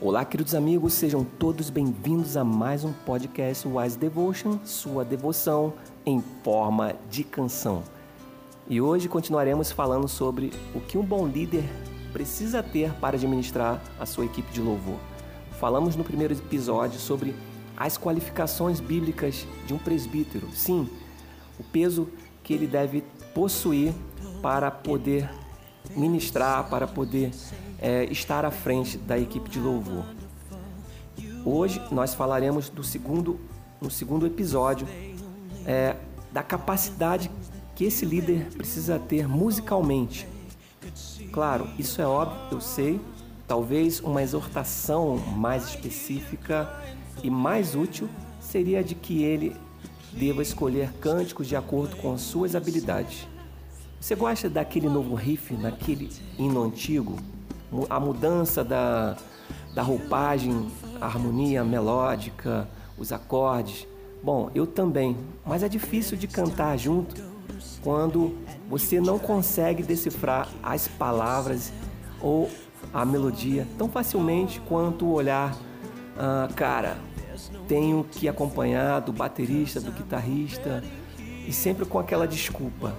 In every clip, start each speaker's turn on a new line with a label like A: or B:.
A: Olá, queridos amigos, sejam todos bem-vindos a mais um podcast Wise Devotion, sua devoção em forma de canção. E hoje continuaremos falando sobre o que um bom líder precisa ter para administrar a sua equipe de louvor. Falamos no primeiro episódio sobre as qualificações bíblicas de um presbítero. Sim, o peso que ele deve possuir para poder ministrar, para poder é, estar à frente da equipe de louvor. Hoje nós falaremos do segundo, no segundo episódio é, da capacidade que esse líder precisa ter musicalmente. Claro, isso é óbvio, eu sei. Talvez uma exortação mais específica e mais útil seria de que ele deva escolher cânticos de acordo com suas habilidades. Você gosta daquele novo riff, naquele hino antigo? A mudança da, da roupagem, a harmonia melódica, os acordes? Bom, eu também, mas é difícil de cantar junto quando você não consegue decifrar as palavras ou a melodia tão facilmente quanto o olhar. Ah, cara, tenho que acompanhar do baterista, do guitarrista e sempre com aquela desculpa.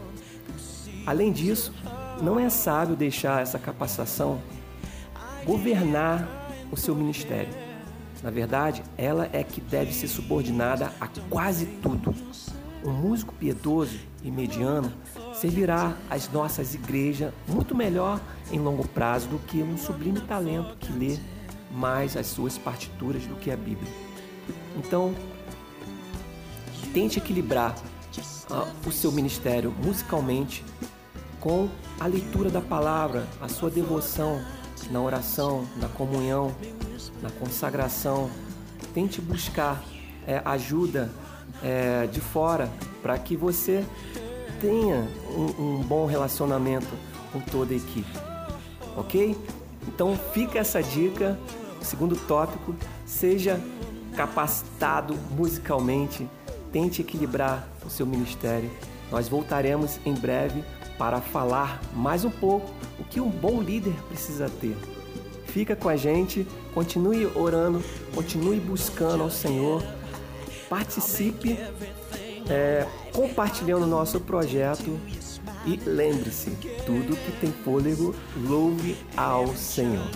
A: Além disso, não é sábio deixar essa capacitação governar o seu ministério. Na verdade, ela é que deve ser subordinada a quase tudo. Um músico piedoso e mediano servirá às nossas igrejas muito melhor em longo prazo do que um sublime talento que lê mais as suas partituras do que a Bíblia. Então, tente equilibrar uh, o seu ministério musicalmente com a leitura da palavra, a sua devoção na oração, na comunhão, na consagração. Tente buscar é, ajuda é, de fora para que você tenha um, um bom relacionamento com toda a equipe, ok? Então fica essa dica. Segundo tópico, seja capacitado musicalmente, tente equilibrar o seu ministério. Nós voltaremos em breve para falar mais um pouco o que um bom líder precisa ter. Fica com a gente, continue orando, continue buscando ao Senhor, participe é, compartilhando nosso projeto e lembre-se: tudo que tem fôlego, louve ao Senhor.